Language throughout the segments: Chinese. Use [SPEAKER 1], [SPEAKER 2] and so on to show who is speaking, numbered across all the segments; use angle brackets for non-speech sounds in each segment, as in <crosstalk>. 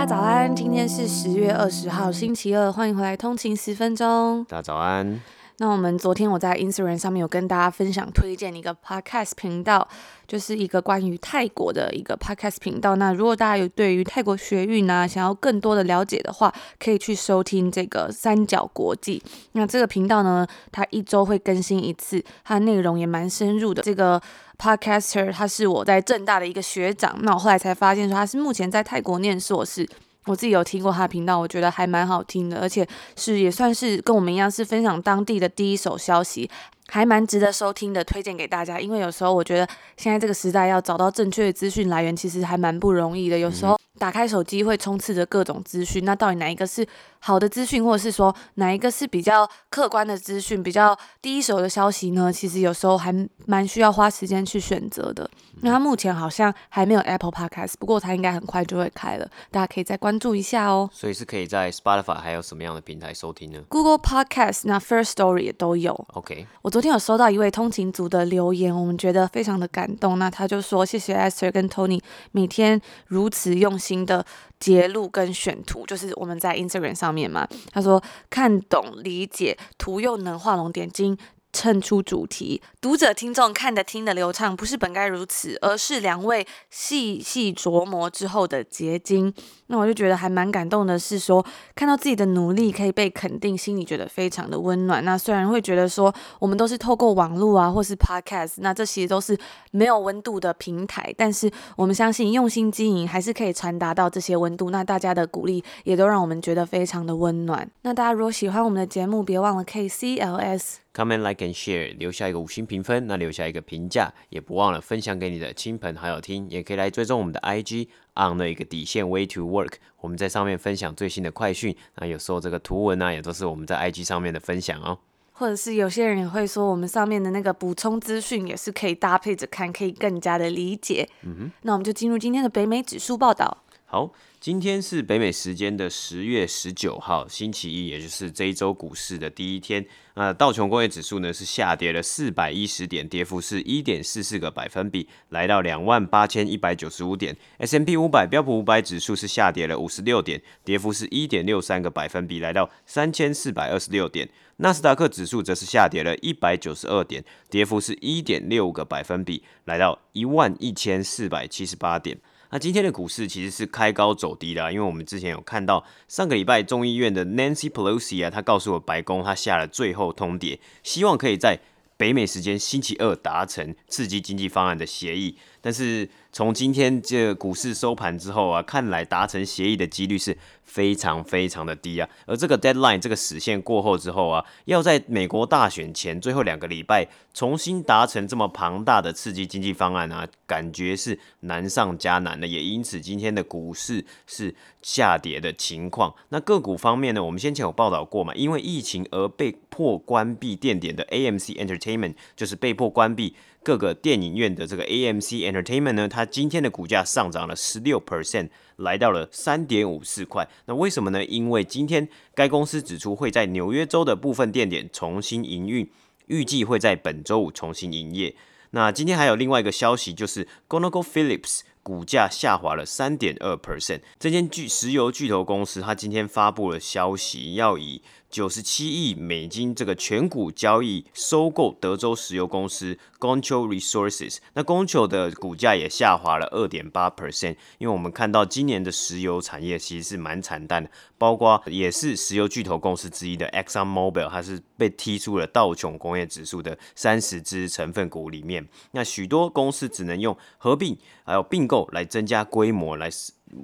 [SPEAKER 1] 家早安！今天是十月二十号，星期二，欢迎回来通勤十分钟。
[SPEAKER 2] 大家早安。
[SPEAKER 1] 那我们昨天我在 Instagram 上面有跟大家分享推荐一个 Podcast 频道，就是一个关于泰国的一个 Podcast 频道。那如果大家有对于泰国学运啊，想要更多的了解的话，可以去收听这个三角国际。那这个频道呢，它一周会更新一次，它的内容也蛮深入的。这个 Podcaster 他是我在正大的一个学长，那我后来才发现说他是目前在泰国念硕士。我自己有听过他的频道，我觉得还蛮好听的，而且是也算是跟我们一样是分享当地的第一手消息，还蛮值得收听的，推荐给大家。因为有时候我觉得现在这个时代要找到正确的资讯来源，其实还蛮不容易的。有时候打开手机会充斥着各种资讯，那到底哪一个是好的资讯，或者是说哪一个是比较客观的资讯，比较第一手的消息呢？其实有时候还蛮需要花时间去选择的。那他目前好像还没有 Apple Podcast，不过它应该很快就会开了，大家可以再关注一下哦。
[SPEAKER 2] 所以是可以在 Spotify 还有什么样的平台收听呢
[SPEAKER 1] ？Google Podcast、那 First Story 也都有。
[SPEAKER 2] OK，
[SPEAKER 1] 我昨昨天有收到一位通勤族的留言，我们觉得非常的感动。那他就说：“谢谢 Esther 跟 Tony 每天如此用心的截录跟选图，就是我们在 Instagram 上面嘛。”他说：“看懂理解，图又能画龙点睛。”衬出主题，读者听众看得听得流畅，不是本该如此，而是两位细细琢磨之后的结晶。那我就觉得还蛮感动的，是说看到自己的努力可以被肯定，心里觉得非常的温暖。那虽然会觉得说我们都是透过网络啊，或是 Podcast，那这其实都是没有温度的平台，但是我们相信用心经营还是可以传达到这些温度。那大家的鼓励也都让我们觉得非常的温暖。那大家如果喜欢我们的节目，别忘了 KCLS。
[SPEAKER 2] Comment, like and share，留下一个五星评分，那留下一个评价，也不忘了分享给你的亲朋好友听，也可以来追踪我们的 IG on 的一个底线 way to work，我们在上面分享最新的快讯，那有时候这个图文啊，也都是我们在 IG 上面的分享哦。
[SPEAKER 1] 或者是有些人也会说，我们上面的那个补充资讯也是可以搭配着看，可以更加的理解。嗯哼，那我们就进入今天的北美指数报道。
[SPEAKER 2] 好。今天是北美时间的十月十九号，星期一，也就是这一周股市的第一天。那道琼工业指数呢是下跌了四百一十点，跌幅是一点四四个百分比，来到两万八千一百九十五点。S M P 五百标普五百指数是下跌了五十六点，跌幅是一点六三个百分比，来到三千四百二十六点。纳斯达克指数则是下跌了一百九十二点，跌幅是一点六个百分比，来到一万一千四百七十八点。那今天的股市其实是开高走低的，因为我们之前有看到上个礼拜众议院的 Nancy Pelosi 啊，他告诉我白宫他下了最后通牒，希望可以在北美时间星期二达成刺激经济方案的协议，但是从今天这股市收盘之后啊，看来达成协议的几率是非常非常的低啊。而这个 deadline 这个时限过后之后啊，要在美国大选前最后两个礼拜重新达成这么庞大的刺激经济方案啊，感觉是难上加难的。也因此今天的股市是下跌的情况。那个股方面呢，我们先前有报道过嘛，因为疫情而被迫关闭店点的 AMC Entertainment 就是被迫关闭。各个电影院的这个 AMC Entertainment 呢，它今天的股价上涨了十六 percent，来到了三点五四块。那为什么呢？因为今天该公司指出会在纽约州的部分店点重新营运，预计会在本周五重新营业。那今天还有另外一个消息，就是 ConocoPhillips 股价下滑了三点二 percent。这间巨石油巨头公司，它今天发布了消息，要以九十七亿美金这个全股交易收购德州石油公司 Concho Resources，那 Concho 的股价也下滑了二点八 percent，因为我们看到今年的石油产业其实是蛮惨淡的，包括也是石油巨头公司之一的 Exxon Mobil，它是被踢出了道琼工业指数的三十只成分股里面，那许多公司只能用合并还有并购来增加规模来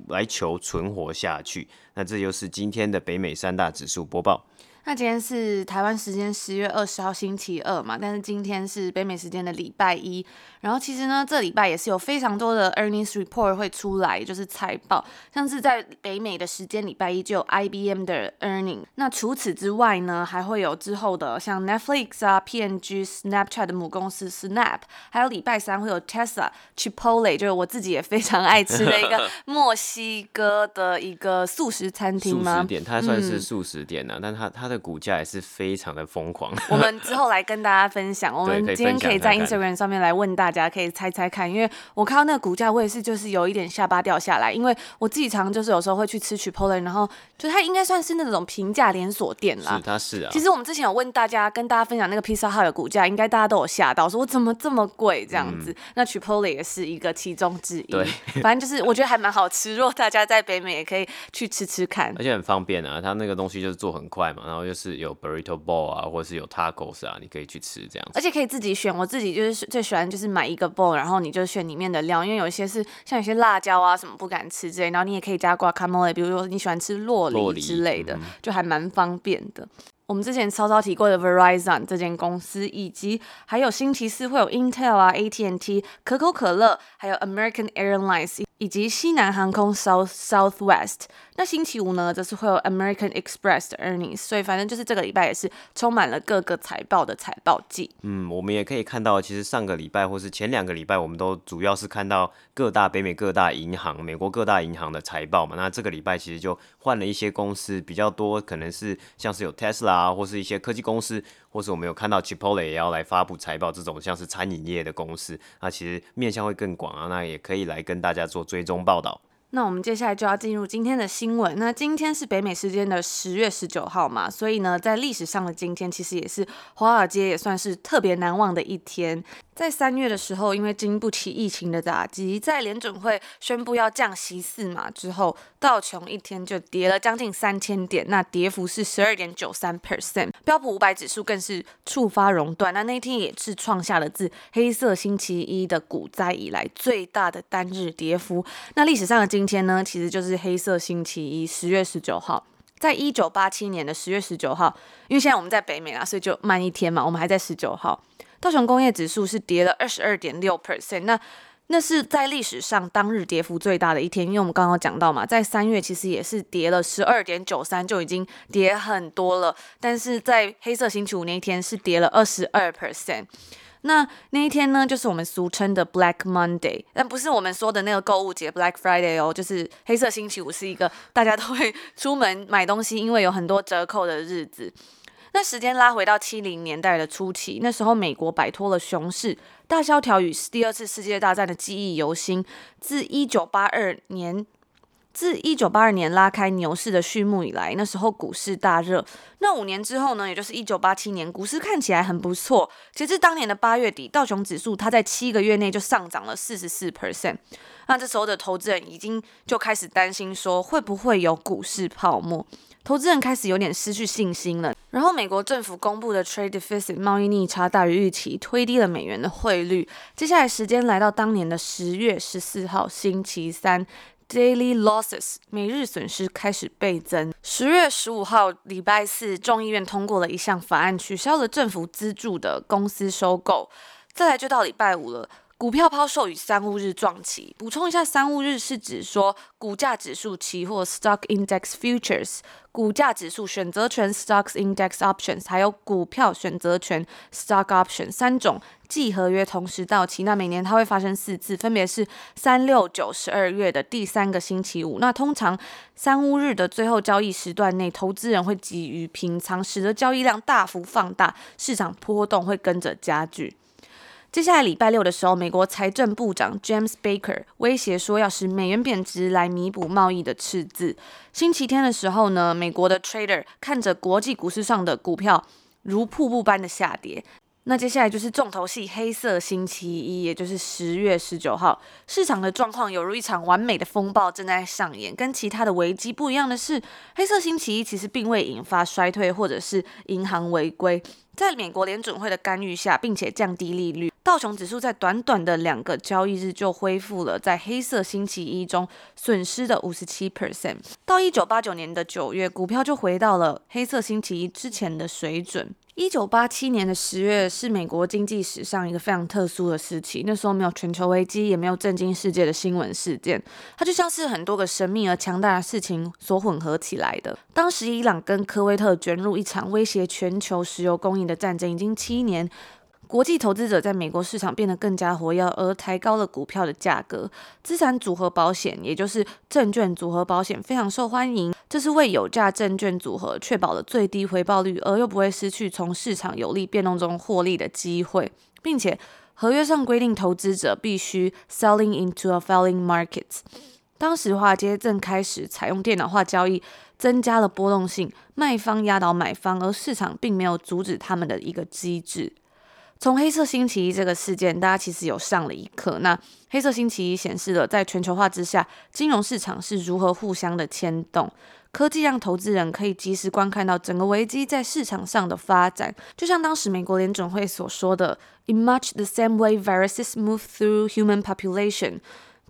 [SPEAKER 2] 来求存活下去，那这就是今天的北美三大指数播报。
[SPEAKER 1] 那今天是台湾时间十月二十号星期二嘛，但是今天是北美时间的礼拜一。然后其实呢，这礼拜也是有非常多的 earnings report 会出来，就是财报，像是在北美的时间礼拜一就有 IBM 的 earning。那除此之外呢，还会有之后的像 Netflix 啊、P N G、Snapchat 的母公司 Snap，还有礼拜三会有 Tesla、Chipotle，就是我自己也非常爱吃的一个 <laughs> 墨西哥的一个素食餐厅吗？
[SPEAKER 2] 素食店，它算是素食店呢、啊，嗯、但它它的。股价也是非常的疯狂。<laughs>
[SPEAKER 1] 我们之后来跟大家分享。我们今天可以在 Instagram 上面来问大家，可以猜猜看。因为我看到那个股价，我也是就是有一点下巴掉下来。因为我自己常就是有时候会去吃 Chipotle，然后就它应该算是那种平价连锁店啦。
[SPEAKER 2] 是，它是啊。
[SPEAKER 1] 其实我们之前有问大家，跟大家分享那个 Pizza Hut 的股价，应该大家都有吓到，说我怎么这么贵这样子。嗯、那 Chipotle 也是一个其中之一。
[SPEAKER 2] 对，
[SPEAKER 1] 反正就是我觉得还蛮好吃。如果大家在北美也可以去吃吃看，
[SPEAKER 2] 而且很方便啊。它那个东西就是做很快嘛，然后就是有 burrito。bowl 啊，或者是有 tacos 啊，你可以去吃这样子，
[SPEAKER 1] 而且可以自己选。我自己就是最喜欢就是买一个 bowl，然后你就选里面的料，因为有一些是像有些辣椒啊什么不敢吃之类，然后你也可以加 guacamole，比如说你喜欢吃洛梨之类的，嗯、就还蛮方便的。我们之前稍稍提过的 Verizon 这间公司，以及还有星期四会有 Intel 啊、AT&T、可口可乐，还有 American Airlines。以及西南航空 South Southwest，那星期五呢，则是会有 American Express 的 earnings，所以反正就是这个礼拜也是充满了各个财报的财报季。
[SPEAKER 2] 嗯，我们也可以看到，其实上个礼拜或是前两个礼拜，我们都主要是看到各大北美各大银行、美国各大银行的财报嘛。那这个礼拜其实就换了一些公司比较多，可能是像是有 Tesla 啊，或是一些科技公司。或是我们有看到 Chipotle 也要来发布财报，这种像是餐饮业的公司，那其实面向会更广啊，那也可以来跟大家做追踪报道。
[SPEAKER 1] 那我们接下来就要进入今天的新闻。那今天是北美时间的十月十九号嘛，所以呢，在历史上的今天，其实也是华尔街也算是特别难忘的一天。在三月的时候，因为经不起疫情的打击，在联准会宣布要降息四码之后，道琼一天就跌了将近三千点，那跌幅是十二点九三 percent。标普五百指数更是触发熔断，那那天也是创下了自黑色星期一的股灾以来最大的单日跌幅。那历史上的今天呢，其实就是黑色星期一，十月十九号，在一九八七年的十月十九号，因为现在我们在北美啊，所以就慢一天嘛，我们还在十九号。道琼工业指数是跌了二十二点六 percent，那那是在历史上当日跌幅最大的一天，因为我们刚刚讲到嘛，在三月其实也是跌了十二点九三，就已经跌很多了，但是在黑色星期五那一天是跌了二十二 percent，那那一天呢，就是我们俗称的 Black Monday，但不是我们说的那个购物节 Black Friday 哦，就是黑色星期五是一个大家都会出门买东西，因为有很多折扣的日子。那时间拉回到七零年代的初期，那时候美国摆脱了熊市，大萧条与第二次世界大战的记忆犹新。自一九八二年，自一九八二年拉开牛市的序幕以来，那时候股市大热。那五年之后呢，也就是一九八七年，股市看起来很不错。截至当年的八月底，道琼指数它在七个月内就上涨了四十四 percent。那这时候的投资人已经就开始担心说，会不会有股市泡沫？投资人开始有点失去信心了。然后，美国政府公布的 trade deficit 贸易逆差大于预期，推低了美元的汇率。接下来时间来到当年的十月十四号星期三，daily losses 每日损失开始倍增。十月十五号礼拜四，众议院通过了一项法案，取消了政府资助的公司收购。再来就到礼拜五了。股票抛售与三五日撞期。补充一下，三五日是指说股价指数期货 （Stock Index Futures）、股价指数选择权 （Stocks Index Options） 还有股票选择权 （Stock Options） 三种季合约同时到期。那每年它会发生四次，分别是三、六、九、十二月的第三个星期五。那通常三五日的最后交易时段内，投资人会急于平仓，使得交易量大幅放大，市场波动会跟着加剧。接下来礼拜六的时候，美国财政部长 James Baker 威胁说要使美元贬值来弥补贸易的赤字。星期天的时候呢，美国的 trader 看着国际股市上的股票如瀑布般的下跌，那接下来就是重头戏——黑色星期一，也就是十月十九号。市场的状况犹如一场完美的风暴正在上演。跟其他的危机不一样的是，黑色星期一其实并未引发衰退或者是银行违规。在美国联准会的干预下，并且降低利率，道琼指数在短短的两个交易日就恢复了在黑色星期一中损失的五十七 percent。到一九八九年的九月，股票就回到了黑色星期一之前的水准。一九八七年的十月是美国经济史上一个非常特殊的时期，那时候没有全球危机，也没有震惊世界的新闻事件，它就像是很多个神秘而强大的事情所混合起来的。当时伊朗跟科威特卷入一场威胁全球石油供应的战争，已经七年。国际投资者在美国市场变得更加活跃，而抬高了股票的价格。资产组合保险，也就是证券组合保险，非常受欢迎。这是为有价证券组合确保了最低回报率，而又不会失去从市场有利变动中获利的机会，并且合约上规定投资者必须 selling into a falling market。当时华尔街正开始采用电脑化交易，增加了波动性，卖方压倒买方，而市场并没有阻止他们的一个机制。从黑色星期一这个事件，大家其实有上了一课。那黑色星期一显示了在全球化之下，金融市场是如何互相的牵动。科技让投资人可以及时观看到整个危机在市场上的发展，就像当时美国联准会所说的：“In much the same way viruses move through human population”，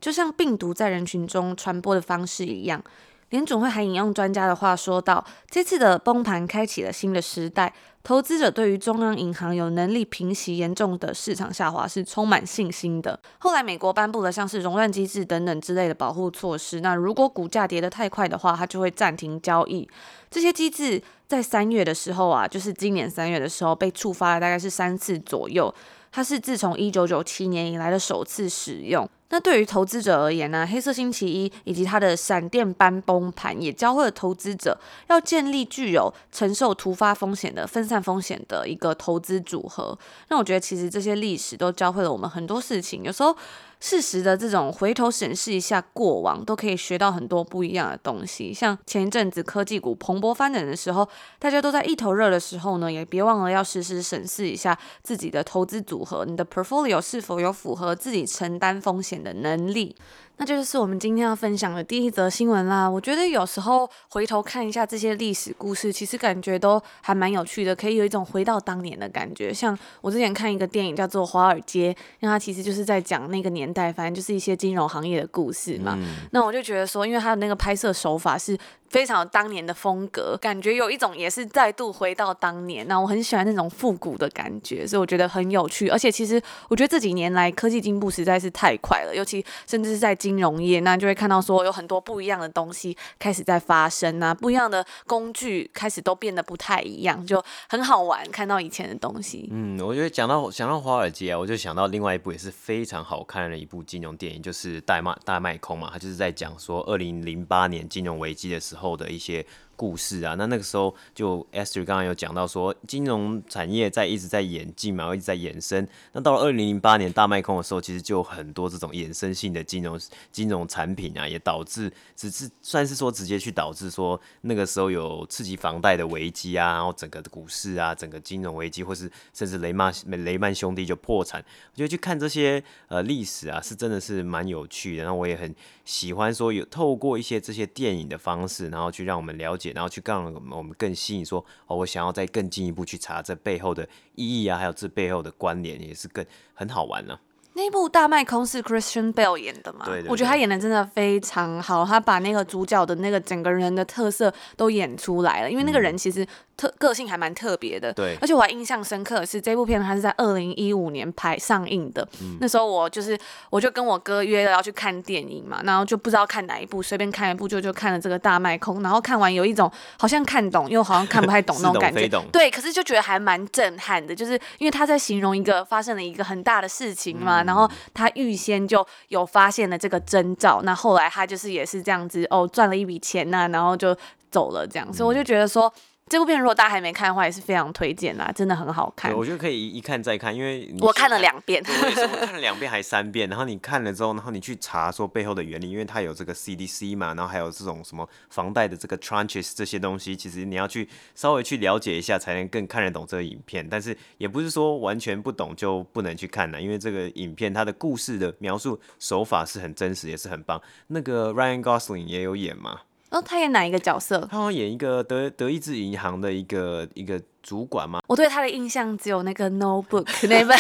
[SPEAKER 1] 就像病毒在人群中传播的方式一样。联准会还引用专家的话说道：“这次的崩盘开启了新的时代。”投资者对于中央银行有能力平息严重的市场下滑是充满信心的。后来，美国颁布了像是熔断机制等等之类的保护措施。那如果股价跌得太快的话，它就会暂停交易。这些机制在三月的时候啊，就是今年三月的时候被触发了，大概是三次左右。它是自从一九九七年以来的首次使用。那对于投资者而言呢、黑色星期一以及它的闪电般崩盘，也教会了投资者要建立具有承受突发风险的分散风险的一个投资组合。那我觉得其实这些历史都教会了我们很多事情，有时候。适时的这种回头审视一下过往，都可以学到很多不一样的东西。像前一阵子科技股蓬勃发展的时候，大家都在一头热的时候呢，也别忘了要时时审视一下自己的投资组合，你的 portfolio 是否有符合自己承担风险的能力。那就是我们今天要分享的第一则新闻啦。我觉得有时候回头看一下这些历史故事，其实感觉都还蛮有趣的，可以有一种回到当年的感觉。像我之前看一个电影叫做《华尔街》，那它其实就是在讲那个年代，反正就是一些金融行业的故事嘛。嗯。那我就觉得说，因为它的那个拍摄手法是。非常有当年的风格，感觉有一种也是再度回到当年。那我很喜欢那种复古的感觉，所以我觉得很有趣。而且其实我觉得这几年来科技进步实在是太快了，尤其甚至是在金融业，那就会看到说有很多不一样的东西开始在发生啊，不一样的工具开始都变得不太一样，就很好玩。看到以前的东西，
[SPEAKER 2] 嗯，我觉得讲到想到华尔街啊，我就想到另外一部也是非常好看的一部金融电影，就是大卖大卖空嘛，它就是在讲说二零零八年金融危机的时候。后的一些。故事啊，那那个时候就 Esther 刚刚有讲到说，金融产业在一直在演进嘛，一直在衍生。那到了二零零八年大卖空的时候，其实就有很多这种衍生性的金融金融产品啊，也导致只是算是说直接去导致说那个时候有刺激房贷的危机啊，然后整个股市啊，整个金融危机，或是甚至雷曼雷曼兄弟就破产。我觉得去看这些呃历史啊，是真的是蛮有趣的。然后我也很喜欢说有透过一些这些电影的方式，然后去让我们了解。然后去让我们更吸引说，哦，我想要再更进一步去查这背后的意义啊，还有这背后的关联，也是更很好玩呢、
[SPEAKER 1] 那部《大麦空》是 Christian Bale 演的嘛？对，对，对，我觉得他演的真的非常好，他把那个主角的那个整个人的特色都演出来了，因为那个人其实。嗯特个性还蛮特别的，对，而且我还印象深刻的是这部片，它是在二零一五年拍上映的。嗯，那时候我就是，我就跟我哥约了要去看电影嘛，然后就不知道看哪一部，随便看一部就就看了这个大麦空，然后看完有一种好像看懂又好像看不太懂 <laughs> 那种感觉，对，可是就觉得还蛮震撼的，就是因为他在形容一个发生了一个很大的事情嘛，嗯，然后他预先就有发现了这个征兆，那后来他就是也是这样子哦，赚了一笔钱呐，然后就走了这样，所以我就觉得说。这部片如果大家还没看的话，也是非常推荐啦，真的很好看。
[SPEAKER 2] 我觉得可以一看再看，因为
[SPEAKER 1] 我看了两遍，
[SPEAKER 2] 对，我看了两遍还三遍。然后你看了之后，然后你去查说背后的原理，因为它有这个 CDC 嘛，然后还有这种什么房贷的这个 tranches 这些东西，其实你要去稍微去了解一下，才能更看得懂这个影片。但是也不是说完全不懂就不能去看了，因为这个影片它的故事的描述手法是很真实，也是很棒。那个 Ryan Gosling 也有演嘛。
[SPEAKER 1] 哦，他演哪一个角色？
[SPEAKER 2] 他好像演一个德德意志银行的一个一个主管吗？
[SPEAKER 1] 我对他的印象只有那个 Notebook <laughs> 那本，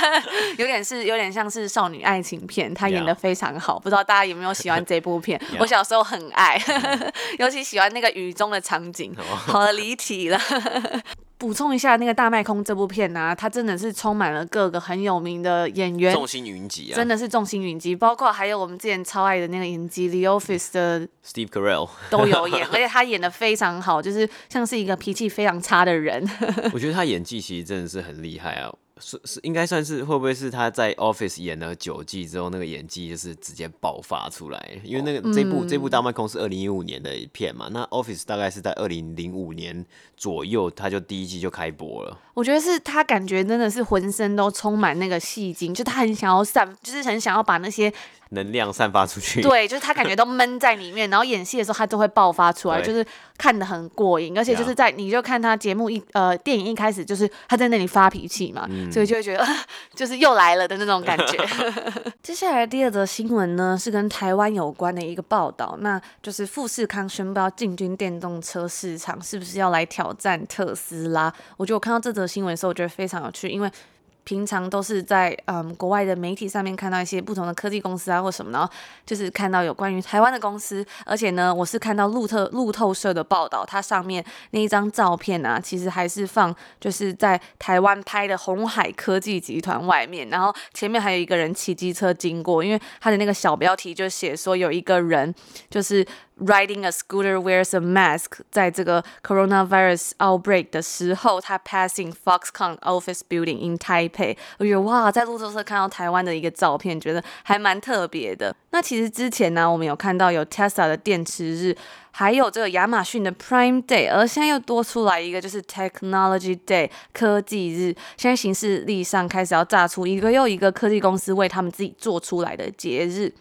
[SPEAKER 1] <laughs> 有点是有点像是少女爱情片，他演的非常好。不知道大家有没有喜欢这部片 <laughs> 我小时候很爱，尤其喜欢那个雨中的场景，好了，离题了。补充一下，那个大麦空这部片呢、啊，它真的是充满了各个很有名的演员，
[SPEAKER 2] 众星云集啊，
[SPEAKER 1] 真的是众星云集，包括还有我们之前超爱的那个影集《The Office》的
[SPEAKER 2] Steve Carell
[SPEAKER 1] 都有演，<laughs> 而且他演的非常好，就是像是一个脾气非常差的人。<laughs>
[SPEAKER 2] 我觉得他演技其实真的是很厉害啊。是是，应该算是会不会是他在 Office 演了九季之后，那个演技就是直接爆发出来？因为那个这部、嗯、这部《大麦空》是二零一五年的一片嘛，那 Office 大概是在二零零五年左右，他就第一季就开播了。
[SPEAKER 1] 我觉得是他感觉真的是浑身都充满那个戏精，就他很想要散，就是很想要把那些。
[SPEAKER 2] 能量散发出去，
[SPEAKER 1] 对，就是他感觉都闷在里面，然后演戏的时候他都会爆发出来，就是看得很过瘾，而且就是在你就看他节目一呃电影一开始就是他在那里发脾气嘛，嗯、所以就会觉得 <laughs> 就是又来了的那种感觉。<laughs> 接下来第二则新闻呢是跟台湾有关的一个报道，那就是富士康宣布要进军电动车市场，是不是要来挑战特斯拉？我觉得我看到这则新闻的时候，我觉得非常有趣，因为。平常都是在嗯国外的媒体上面看到一些不同的科技公司啊或什么，然后就是看到有关于台湾的公司，而且呢，我是看到路透路透社的报道，它上面那一张照片啊，其实还是放就是在台湾拍的红海科技集团外面，然后前面还有一个人骑机车经过，因为他的那个小标题就写说有一个人就是。Riding a scooter wears a mask，在这个 coronavirus outbreak 的时候，他 passing Foxconn office building in Taipei。我觉得哇，在路透社看到台湾的一个照片，觉得还蛮特别的。那其实之前呢，我们有看到有 Tesla 的电池日，还有这个亚马逊的 Prime Day，而现在又多出来一个就是 Technology Day 科技日。现在行事历上开始要炸出一个又一个科技公司为他们自己做出来的节日。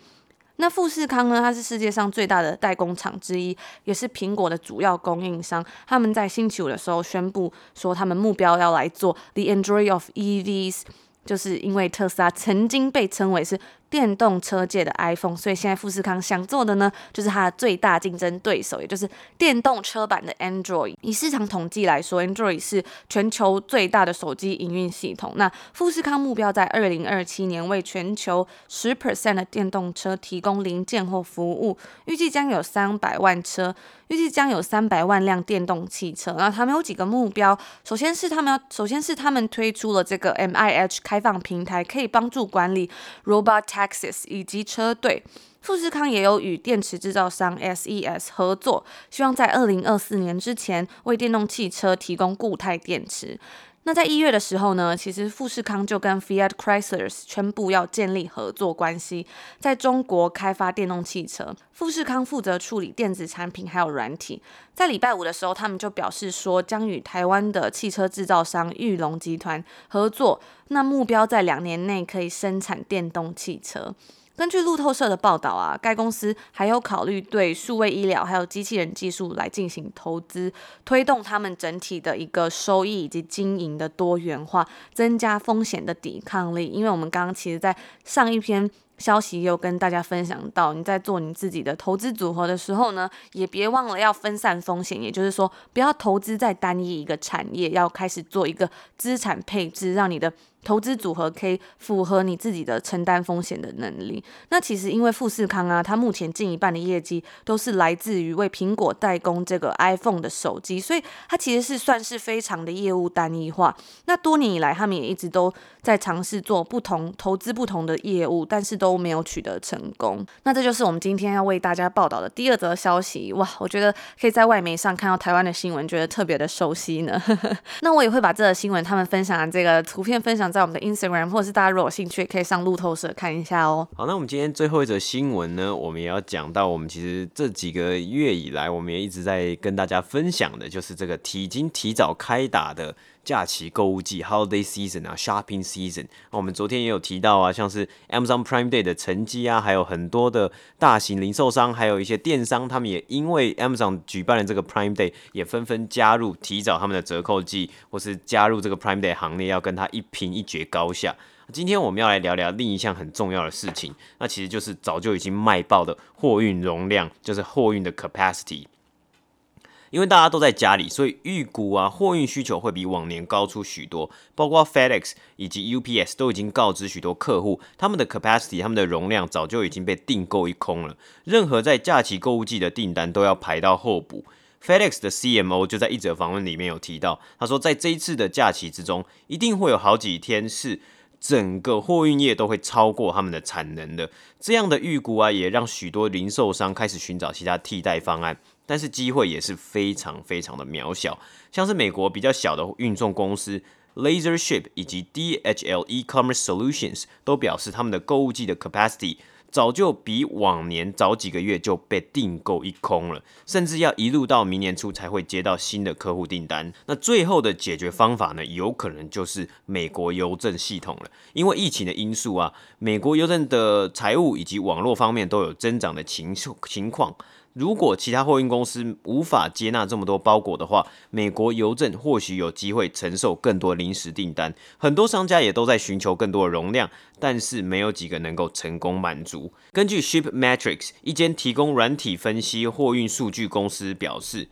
[SPEAKER 1] 那富士康呢？它是世界上最大的代工厂之一，也是苹果的主要供应商。他们在星期五的时候宣布说，他们目标要来做 The Android of EVs，就是因为特斯拉曾经被称为是。电动车界的 iPhone，所以现在富士康想做的呢，就是它的最大竞争对手，也就是电动车版的 Android。以市场统计来说，Android 是全球最大的手机营运系统。那富士康目标在二零二七年为全球十 percent 的电动车提供零件或服务，预计将有三百万车，预计将有三百万辆电动汽车。那他们有几个目标，首先是他们要，首先是他们推出了这个 MIH 开放平台，可以帮助管理 Robot。Access 以及车队，富士康也有与电池制造商 SES 合作，希望在二零二四年之前为电动汽车提供固态电池。那在一月的时候呢，其实富士康就跟 Fiat Chrysler 宣布要建立合作关系，在中国开发电动汽车。富士康负责处理电子产品还有软体。在礼拜五的时候，他们就表示说将与台湾的汽车制造商裕隆集团合作，那目标在两年内可以生产电动汽车。根据路透社的报道啊，该公司还有考虑对数位医疗还有机器人技术来进行投资，推动他们整体的一个收益以及经营的多元化，增加风险的抵抗力。因为我们刚刚其实，在上一篇。消息有跟大家分享到，你在做你自己的投资组合的时候呢，也别忘了要分散风险，也就是说，不要投资在单一一个产业，要开始做一个资产配置，让你的。投资组合可以符合你自己的承担风险的能力。那其实因为富士康啊，它目前近一半的业绩都是来自于为苹果代工这个 iPhone 的手机，所以它其实是算是非常的业务单一化。那多年以来，他们也一直都在尝试做不同投资不同的业务，但是都都没有取得成功。那这就是我们今天要为大家报道的第二则消息。哇，我觉得可以在外媒上看到台湾的新闻，觉得特别的熟悉呢。<laughs> 那我也会把这个新闻他们分享的这个图片分享在我们的 Instagram，或者是大家如果有兴趣，可以上路透社看一下哦。
[SPEAKER 2] 好，那我们今天最后一则新闻呢，我们也要讲到，我们其实这几个月以来，我们也一直在跟大家分享的，就是这个已经提早开打的。假期购物季 （Holiday Season） 啊，Shopping Season。那我们昨天也有提到啊，像是 Amazon Prime Day 的成绩啊，还有很多的大型零售商，还有一些电商，他们也因为 Amazon 举办了这个 Prime Day，也纷纷加入提早他们的折扣季，或是加入这个 Prime Day 行列，要跟他一拼一决高下。今天我们要来聊聊另一项很重要的事情，那其实就是早就已经卖爆的货运容量，就是货运的 capacity。因为大家都在家里，所以预估啊，货运需求会比往年高出许多。包括 FedEx 以及 UPS 都已经告知许多客户，他们的 capacity，他们的容量早就已经被订购一空了。任何在假期购物季的订单都要排到候补。FedEx 的 CMO 就在一则访问里面有提到，他说，在这一次的假期之中，一定会有好几天是整个货运业都会超过他们的产能的。这样的预估啊，也让许多零售商开始寻找其他替代方案。但是机会也是非常非常的渺小，像是美国比较小的运送公司 LaserShip 以及 DHL eCommerce Solutions 都表示，他们的购物季的 capacity 早就比往年早几个月就被订购一空了，甚至要一路到明年初才会接到新的客户订单。那最后的解决方法呢，有可能就是美国邮政系统了，因为疫情的因素啊，美国邮政的财务以及网络方面都有增长的情情况。如果其他货运公司无法接纳这么多包裹的话，美国邮政或许有机会承受更多临时订单。很多商家也都在寻求更多的容量，但是没有几个能够成功满足。根据 ShipMetrics，一间提供软体分析货运数据公司表示，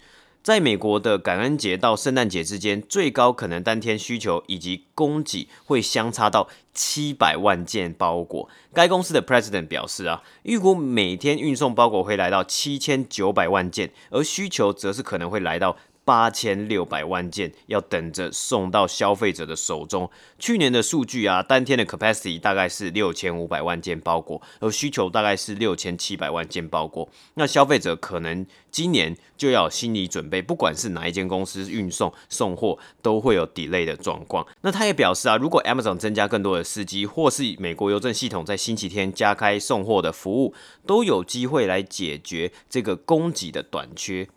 [SPEAKER 2] 在美国的感恩节到圣诞节之间，最高可能当天需求以及供给会相差到七百万件包裹。该公司的 President 表示啊，预估每天运送包裹会来到七千九百万件，而需求则是可能会来到。八千六百万件要等着送到消费者的手中。去年的数据啊，当天的 capacity 大概是六千五百万件包裹，而需求大概是六千七百万件包裹。那消费者可能今年就要心理准备，不管是哪一间公司运送送货，都会有 delay 的状况。那他也表示啊，如果 Amazon 增加更多的司机，或是美国邮政系统在星期天加开送货的服务，都有机会来解决这个供给的短缺。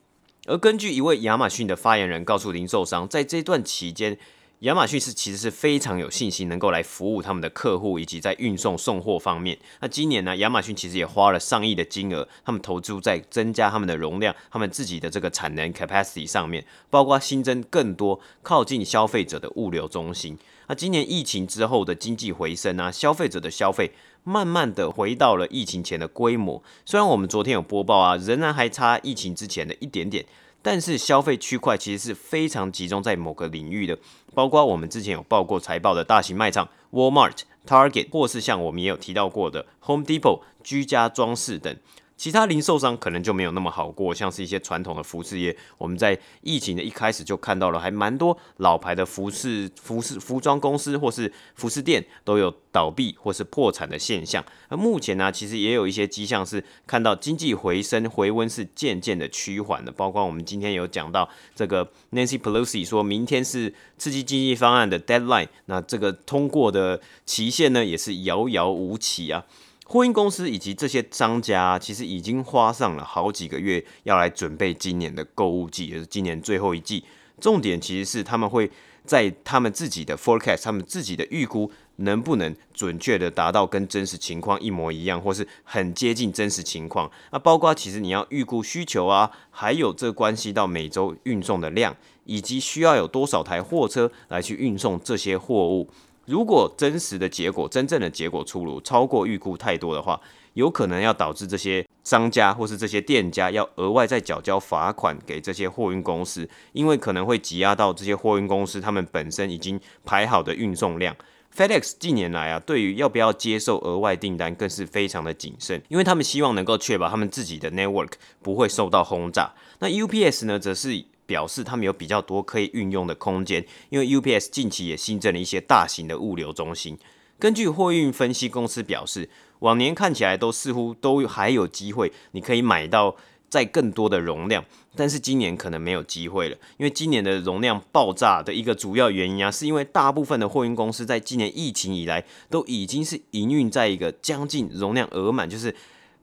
[SPEAKER 2] 而根据一位亚马逊的发言人告诉零售商，在这段期间，亚马逊是其实是非常有信心能够来服务他们的客户，以及在运送送货方面。那今年呢，亚马逊其实也花了上亿的金额，他们投资在增加他们的容量，他们自己的这个产能 capacity 上面，包括新增更多靠近消费者的物流中心。那今年疫情之后的经济回升啊，消费者的消费。慢慢的回到了疫情前的规模，虽然我们昨天有播报啊，仍然还差疫情之前的一点点，但是消费区块其实是非常集中在某个领域的，包括我们之前有报过财报的大型卖场 Walmart、Target，或是像我们也有提到过的 Home Depot、居家装饰等。其他零售商可能就没有那么好过，像是一些传统的服饰业，我们在疫情的一开始就看到了，还蛮多老牌的服饰、服饰、服装公司或是服饰店都有倒闭或是破产的现象。而目前呢，其实也有一些迹象是看到经济回升、回温是渐渐的趋缓的。包括我们今天有讲到这个 Nancy Pelosi 说明天是刺激经济方案的 deadline，那这个通过的期限呢，也是遥遥无期啊。货运公司以及这些商家，其实已经花上了好几个月，要来准备今年的购物季，也是今年最后一季。重点其实是他们会在他们自己的 forecast，他们自己的预估，能不能准确的达到跟真实情况一模一样，或是很接近真实情况。那包括其实你要预估需求啊，还有这关系到每周运送的量，以及需要有多少台货车来去运送这些货物。如果真实的结果、真正的结果出炉超过预估太多的话，有可能要导致这些商家或是这些店家要额外再缴交罚款给这些货运公司，因为可能会挤压到这些货运公司他们本身已经排好的运送量。FedEx 近年来啊，对于要不要接受额外订单更是非常的谨慎，因为他们希望能够确保他们自己的 network 不会受到轰炸。那 UPS 呢，则是。表示他们有比较多可以运用的空间，因为 UPS 近期也新增了一些大型的物流中心。根据货运分析公司表示，往年看起来都似乎都还有机会，你可以买到再更多的容量，但是今年可能没有机会了，因为今年的容量爆炸的一个主要原因啊，是因为大部分的货运公司在今年疫情以来都已经是营运在一个将近容量额满，就是。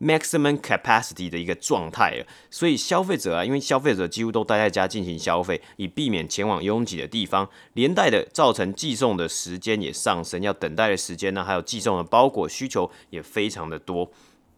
[SPEAKER 2] Maximum capacity 的一个状态了，所以消费者啊，因为消费者几乎都待在家进行消费，以避免前往拥挤的地方，连带的造成寄送的时间也上升，要等待的时间呢，还有寄送的包裹需求也非常的多。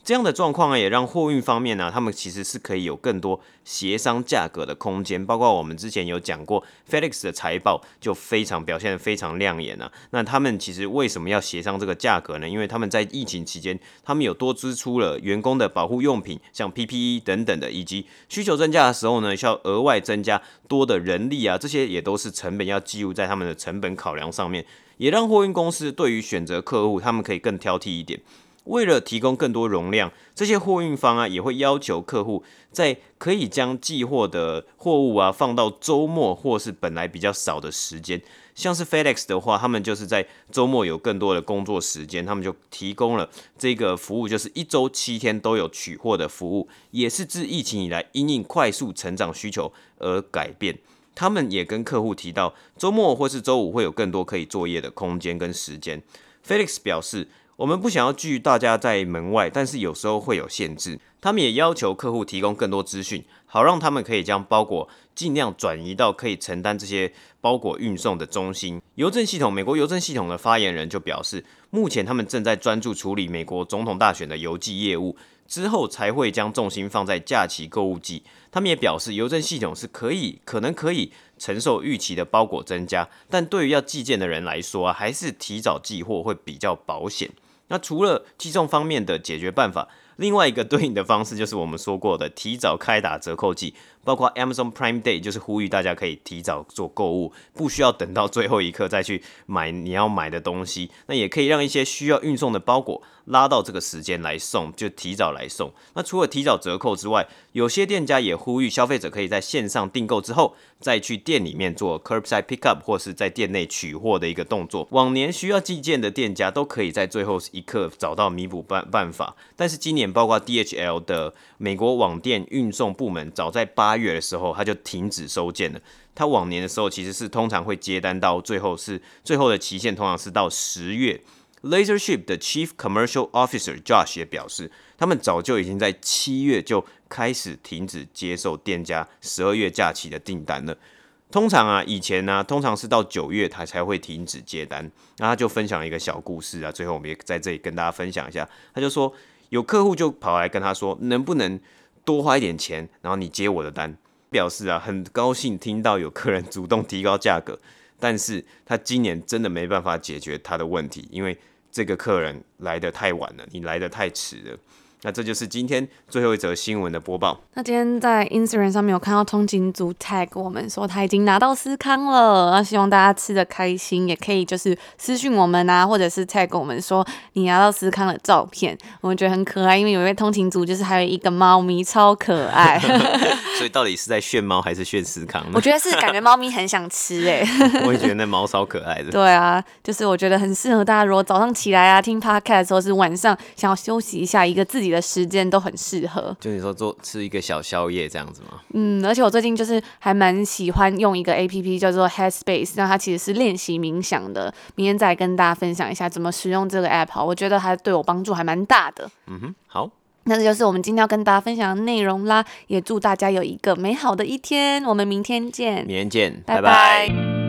[SPEAKER 2] 这样的状况呢，也让货运方面呢、他们其实是可以有更多协商价格的空间。包括我们之前有讲过，FedEx 的财报就非常表现得非常亮眼啊。那他们其实为什么要协商这个价格呢？因为他们在疫情期间，他们有多支出了员工的保护用品，像 PPE 等等的，以及需求增加的时候呢，需要额外增加多的人力啊，这些也都是成本要计入在他们的成本考量上面，也让货运公司对于选择客户，他们可以更挑剔一点。为了提供更多容量，这些货运方啊也会要求客户在可以将寄货的货物啊放到周末或是本来比较少的时间。像是 FedEx 的话，他们就是在周末有更多的工作时间，他们就提供了这个服务，就是一周七天都有取货的服务，也是自疫情以来因应快速成长需求而改变。他们也跟客户提到，周末或是周五会有更多可以作业的空间跟时间。FedEx 表示。我们不想要拒大家在门外，但是有时候会有限制。他们也要求客户提供更多资讯，好让他们可以将包裹尽量转移到可以承担这些包裹运送的中心。邮政系统，美国邮政系统的发言人就表示，目前他们正在专注处理美国总统大选的邮寄业务，之后才会将重心放在假期购物季。他们也表示，邮政系统是可以可能可以承受预期的包裹增加，但对于要寄件的人来说，还是提早寄货会比较保险。那除了击中方面的解决办法，另外一个对应的方式就是我们说过的提早开打折扣季。包括 Amazon Prime Day，就是呼吁大家可以提早做购物，不需要等到最后一刻再去买你要买的东西。那也可以让一些需要运送的包裹拉到这个时间来送，就提早来送。那除了提早折扣之外，有些店家也呼吁消费者可以在线上订购之后，再去店里面做 Curbside Pickup 或是在店内取货的一个动作。往年需要寄件的店家都可以在最后一刻找到弥补办办法，但是今年包括 DHL 的美国网店运送部门，早在八。八月的时候，他就停止收件了。他往年的时候其实是通常会接单到最后是最后的期限，通常是到十月。LaserShip 的 Chief Commercial Officer Josh 也表示，他们早就已经在七月就开始停止接受店家十二月假期的订单了。通常啊，以前呢、通常是到九月他才会停止接单。那他就分享一个小故事啊，最后我们也在这里跟大家分享一下。他就说，有客户就跑来跟他说，能不能多花一点钱，然后你接我的单，表示啊很高兴听到有客人主动提高价格，但是他今年真的没办法解决他的问题，因为这个客人来的太晚了，你来的太迟了。那这就是今天最后一则新闻的播报。
[SPEAKER 1] 那今天在 Instagram 上面有看到通勤族 tag 我们说他已经拿到思康了，那希望大家吃的开心，也可以就是私讯我们啊，或者是 tag 我们说你拿到思康的照片，我们觉得很可爱，因为有一位通勤族就是还有一个猫咪超可爱。<laughs>
[SPEAKER 2] 所以到底是在炫猫还是炫思康呢？
[SPEAKER 1] 我觉得是感觉猫咪很想吃哎、欸。<laughs>
[SPEAKER 2] 我也觉得那猫超可爱的。
[SPEAKER 1] 对啊，就是我觉得很适合大家，如果早上起来啊听 podcast 的时候，是晚上想要休息一下一个自己的时间都很适合。
[SPEAKER 2] 就你说做吃一个小宵夜这样子吗？
[SPEAKER 1] 嗯，而且我最近就是还蛮喜欢用一个 APP 叫做 Headspace，那它其实是练习冥想的。明天再跟大家分享一下怎么使用这个 app，我觉得它对我帮助还蛮大的。
[SPEAKER 2] 嗯哼，好。
[SPEAKER 1] 那这就是我们今天要跟大家分享的内容啦，也祝大家有一个美好的一天，我们明天见，
[SPEAKER 2] 明天见，
[SPEAKER 1] 拜拜。
[SPEAKER 2] 拜拜。